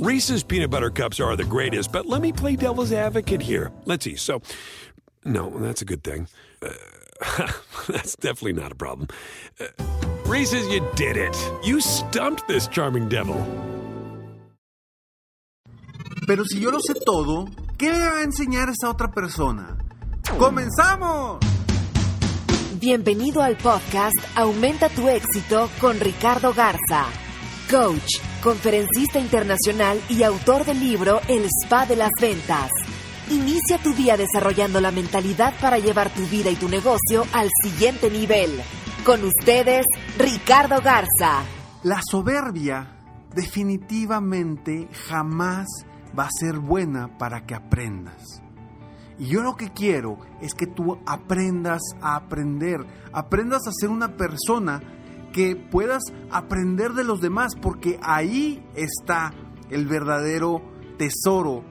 Reese's peanut butter cups are the greatest, but let me play devil's advocate here. Let's see. So, no, that's a good thing. Uh, that's definitely not a problem. Uh, Reese's, you did it. You stumped this charming devil. Pero si yo lo sé todo, ¿qué me va a enseñar esa otra persona? ¡Comenzamos! Bienvenido al podcast Aumenta tu éxito con Ricardo Garza, coach, conferencista internacional y autor del libro El Spa de las Ventas. Inicia tu día desarrollando la mentalidad para llevar tu vida y tu negocio al siguiente nivel. Con ustedes, Ricardo Garza. La soberbia definitivamente jamás va a ser buena para que aprendas. Y yo lo que quiero es que tú aprendas a aprender, aprendas a ser una persona que puedas aprender de los demás, porque ahí está el verdadero tesoro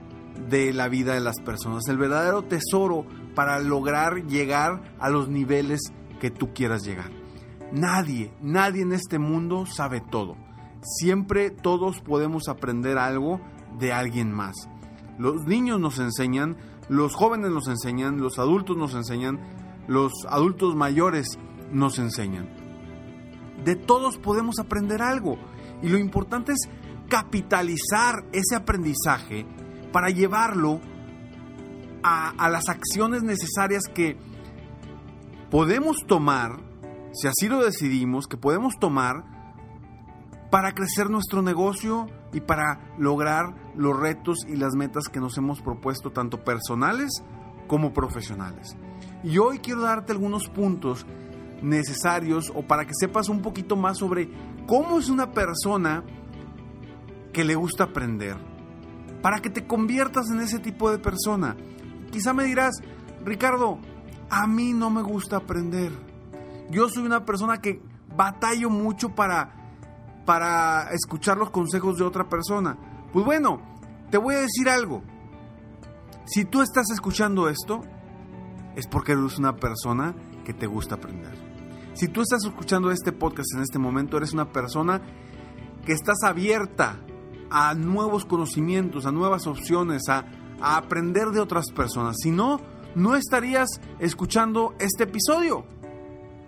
de la vida de las personas, el verdadero tesoro para lograr llegar a los niveles que tú quieras llegar. Nadie, nadie en este mundo sabe todo. Siempre todos podemos aprender algo de alguien más. Los niños nos enseñan, los jóvenes nos enseñan, los adultos nos enseñan, los adultos mayores nos enseñan. De todos podemos aprender algo. Y lo importante es capitalizar ese aprendizaje para llevarlo a, las acciones necesarias que podemos tomar, si así lo decidimos, que podemos tomar para crecer nuestro negocio y para lograr los retos y las metas que nos hemos propuesto, tanto personales como profesionales. Y hoy quiero darte algunos puntos necesarios o para que sepas un poquito más sobre cómo es una persona que le gusta aprender, para que te conviertas en ese tipo de persona. Quizá me dirás, Ricardo, a mí no me gusta aprender. Yo soy una persona que batallo mucho para para escuchar los consejos de otra persona. Pues bueno, te voy a decir algo. Si tú estás escuchando esto, es porque eres una persona que te gusta aprender. Si tú estás escuchando este podcast en este momento, eres una persona que estás abierta a nuevos conocimientos, a nuevas opciones, a, aprender de otras personas. Si no, no estarías escuchando este episodio.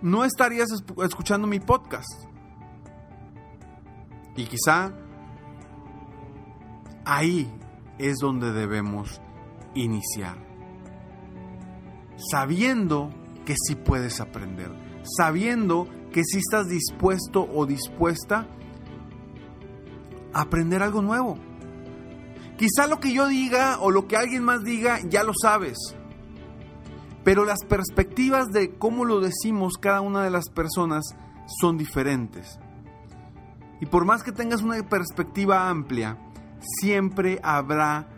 No estarías escuchando mi podcast. Y quizá ahí es donde debemos iniciar. Sabiendo que sí puedes aprender. Sabiendo que sí estás dispuesto o dispuesta a aprender algo nuevo. Quizá lo que yo diga o lo que alguien más diga ya lo sabes. Pero las perspectivas de cómo lo decimos cada una de las personas son diferentes. Y por más que tengas una perspectiva amplia, siempre habrá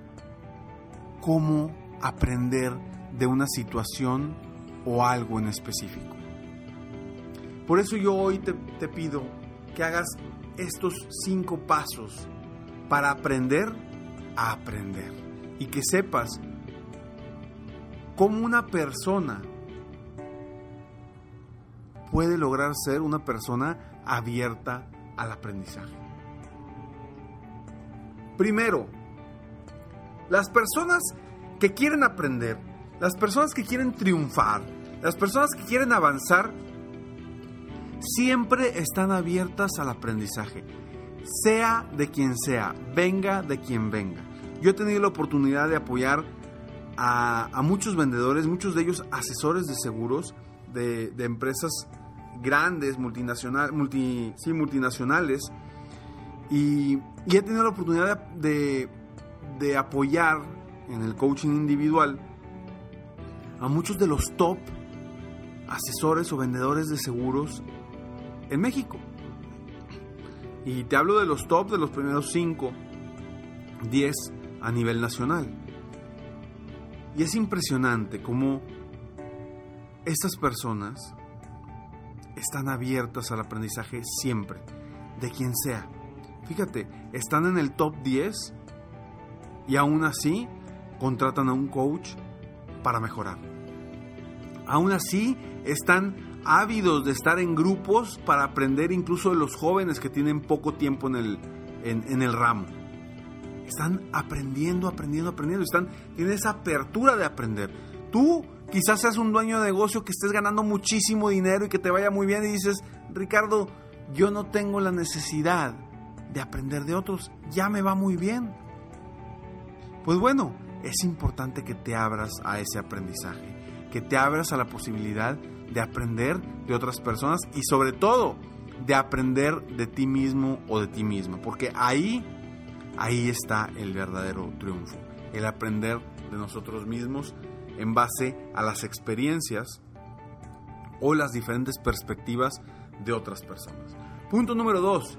cómo aprender de una situación o algo en específico. Por eso yo hoy te, pido que hagas estos cinco pasos para aprender a aprender y que sepas cómo una persona puede lograr ser una persona abierta al aprendizaje. Primero, las personas que quieren aprender, las personas que quieren triunfar, las personas que quieren avanzar, siempre están abiertas al aprendizaje, sea de quien sea, venga de quien venga. Yo he tenido la oportunidad de apoyar a, muchos vendedores, muchos de ellos asesores de seguros de, empresas grandes, multinacional, multi, sí, multinacionales, y, he tenido la oportunidad de apoyar en el coaching individual a muchos de los top asesores o vendedores de seguros en México. Y te hablo de los top de los primeros 5, 10 a nivel nacional. Y es impresionante cómo estas personas están abiertas al aprendizaje siempre, de quien sea. Fíjate, están en el top 10 y aún así contratan a un coach para mejorar. Aún así están ávidos de estar en grupos para aprender incluso de los jóvenes que tienen poco tiempo en el, en, el ramo. Están aprendiendo, aprendiendo, aprendiendo. Están, tienen esa apertura de aprender. Tú quizás seas un dueño de negocio que estés ganando muchísimo dinero y que te vaya muy bien y dices, Ricardo, yo no tengo la necesidad de aprender de otros, ya me va muy bien. Pues bueno, es importante que te abras a ese aprendizaje, que te abras a la posibilidad de aprender de otras personas y sobre todo de aprender de ti mismo o de ti misma, porque ahí ahí está el verdadero triunfo, el aprender de nosotros mismos en base a las experiencias o las diferentes perspectivas de otras personas. Punto número dos,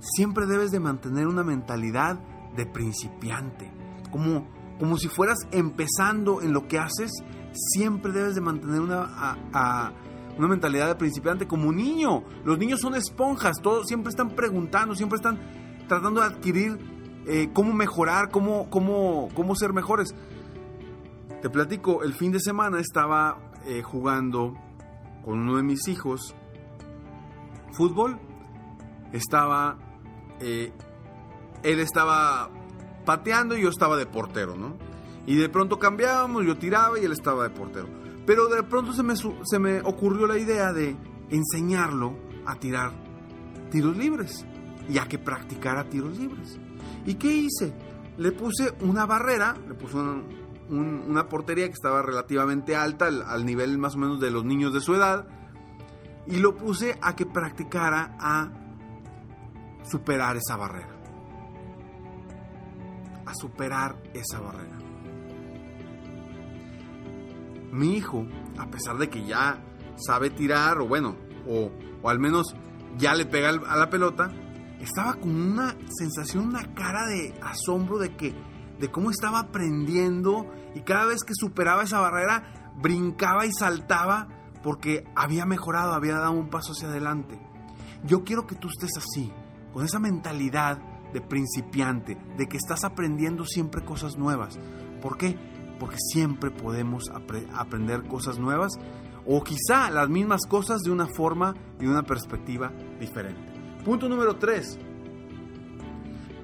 siempre debes de mantener una mentalidad de principiante, como, como si fueras empezando en lo que haces siempre debes de mantener una, una mentalidad de principiante como un niño. Los niños son esponjas, todos siempre están preguntando, siempre están tratando de adquirir eh, cómo mejorar, cómo, cómo, cómo ser mejores. Te platico, el fin de semana estaba eh, jugando con uno de mis hijos fútbol. Estaba, eh, él estaba pateando y yo estaba de portero, ¿no? Y de pronto cambiábamos, yo tiraba y él estaba de portero. Pero de pronto se me, se me ocurrió la idea de enseñarlo a tirar tiros libres y a que practicara tiros libres. ¿Y qué hice? Le puse una barrera, le puse una, portería que estaba relativamente alta, al, al nivel más o menos de los niños de su edad, y lo puse a que practicara a superar esa barrera. A superar esa barrera mi hijo, a pesar de que ya sabe tirar, o bueno, o, al menos ya le pega a la pelota, estaba con una sensación, una cara de asombro de que de cómo estaba aprendiendo y cada vez que superaba esa barrera brincaba y saltaba porque había mejorado, había dado un paso hacia adelante. Yo quiero que tú estés así, con esa mentalidad de principiante, de que estás aprendiendo siempre cosas nuevas. ¿Por qué? Porque siempre podemos aprender cosas nuevas o quizá las mismas cosas de una forma y una perspectiva diferente. Punto número 3.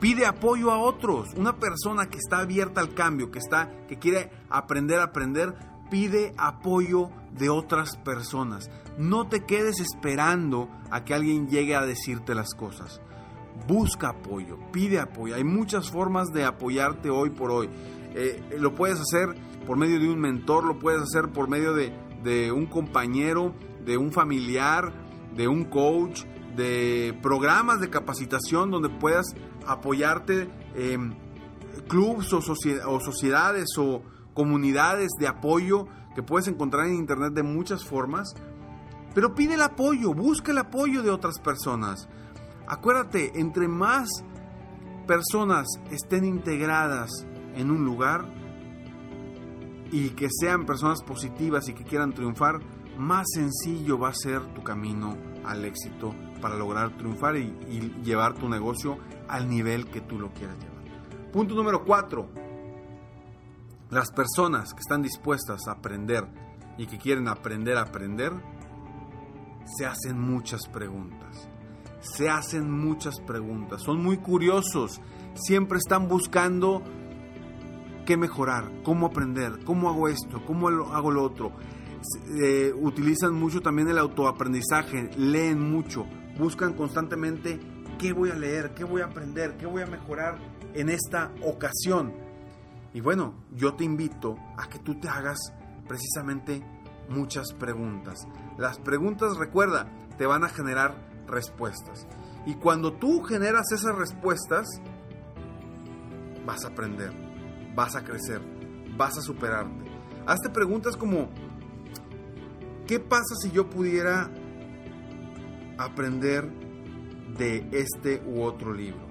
Pide apoyo a otros. Una persona que está abierta al cambio, que está que quiere aprender a aprender, pide apoyo de otras personas. No te quedes esperando a que alguien llegue a decirte las cosas. Busca apoyo, pide apoyo. Hay muchas formas de apoyarte hoy por hoy. Eh, lo puedes hacer por medio de un mentor, lo puedes hacer por medio de, un compañero, de un familiar, de un coach, de programas de capacitación donde puedas apoyarte, en clubs o, o sociedades o comunidades de apoyo que puedes encontrar en internet de muchas formas. Pero pide el apoyo, busca el apoyo de otras personas. Acuérdate, entre más personas estén integradas en un lugar y que sean personas positivas y que quieran triunfar, más sencillo va a ser tu camino al éxito para lograr triunfar y, llevar tu negocio al nivel que tú lo quieras llevar. Punto número cuatro. Las personas que están dispuestas a aprender y que quieren aprender a aprender, se hacen muchas preguntas. Se hacen muchas preguntas. Son muy curiosos. Siempre están buscando qué mejorar, cómo aprender, cómo hago esto, cómo hago lo otro. Eh, utilizan mucho también el autoaprendizaje, leen mucho, buscan constantemente qué voy a leer, qué voy a aprender, qué voy a mejorar en esta ocasión. Y bueno, yo te invito a que tú te hagas precisamente muchas preguntas. Las preguntas, recuerda, te van a generar respuestas. Y cuando tú generas esas respuestas, vas a aprender vas a crecer, vas a superarte. Hazte preguntas como, ¿qué pasa si yo pudiera aprender de este u otro libro?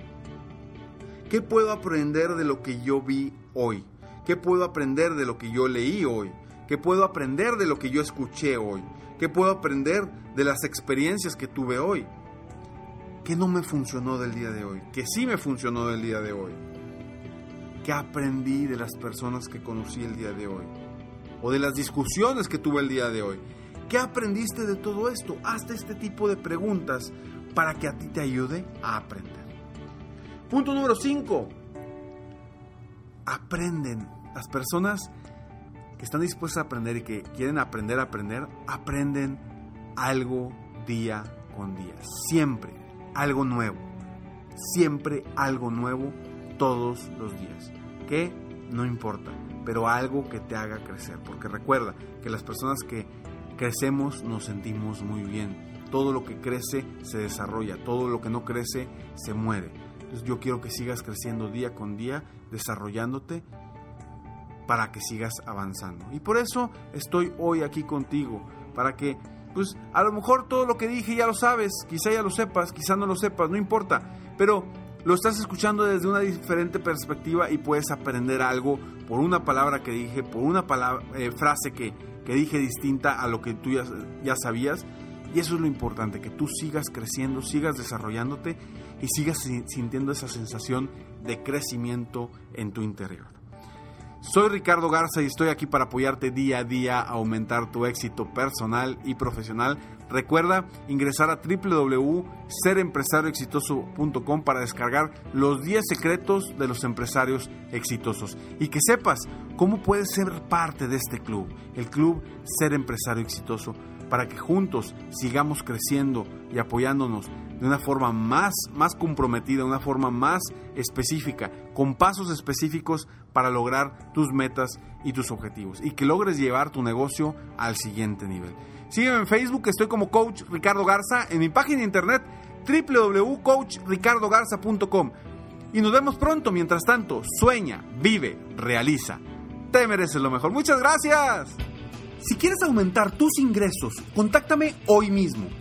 ¿Qué puedo aprender de lo que yo vi hoy? ¿Qué puedo aprender de lo que yo leí hoy? ¿Qué puedo aprender de lo que yo escuché hoy? ¿Qué puedo aprender de las experiencias que tuve hoy? ¿Qué no me funcionó del día de hoy? ¿Qué sí me funcionó del día de hoy? ¿Qué aprendí de las personas que conocí el día de hoy? ¿O de las discusiones que tuve el día de hoy? ¿Qué aprendiste de todo esto? Hazte este tipo de preguntas para que a ti te ayude a aprender. Punto número 5. Aprenden. Las personas que están dispuestas a aprender y que quieren aprender a aprender, aprenden algo día con día. Siempre algo nuevo. Siempre algo nuevo todos los días. ¿Qué? No importa, pero algo que te haga crecer. Porque recuerda que las personas que crecemos nos sentimos muy bien. Todo lo que crece se desarrolla, todo lo que no crece se muere. Entonces yo quiero que sigas creciendo día con día, desarrollándote para que sigas avanzando. Y por eso estoy hoy aquí contigo, para que, pues a lo mejor todo lo que dije ya lo sabes, quizá ya lo sepas, quizá no lo sepas, no importa, pero lo estás escuchando desde una diferente perspectiva y puedes aprender algo por una palabra que dije, por una palabra, eh, frase que, que, dije distinta a lo que tú ya, ya sabías. Y eso es lo importante, que tú sigas creciendo, sigas desarrollándote y sigas sintiendo esa sensación de crecimiento en tu interior. Soy Ricardo Garza y estoy aquí para apoyarte día a día a aumentar tu éxito personal y profesional. Recuerda ingresar a www.serempresarioexitoso.com para descargar los 10 secretos de los empresarios exitosos y que sepas cómo puedes ser parte de este club, el club Ser Empresario Exitoso, para que juntos sigamos creciendo y apoyándonos de una forma más, más comprometida, una forma más específica, con pasos específicos para lograr tus metas y tus objetivos y que logres llevar tu negocio al siguiente nivel. Sígueme en Facebook, estoy como Coach Ricardo Garza, en mi página de internet www.coachricardogarza.com. Y nos vemos pronto, mientras tanto, sueña, vive, realiza. Te mereces lo mejor. Muchas gracias. Si quieres aumentar tus ingresos, contáctame hoy mismo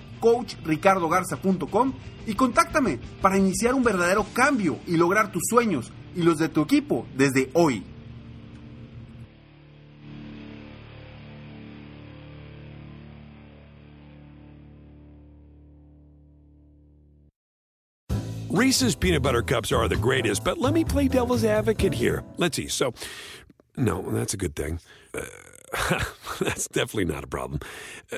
coachricardogarza.com y contáctame para iniciar un verdadero cambio y lograr tus sueños y los de tu equipo desde hoy. Reese's peanut butter cups are the greatest, but let me play devil's advocate here. Let's see. So, no, that's a good thing. Uh, that's definitely not a problem. Uh,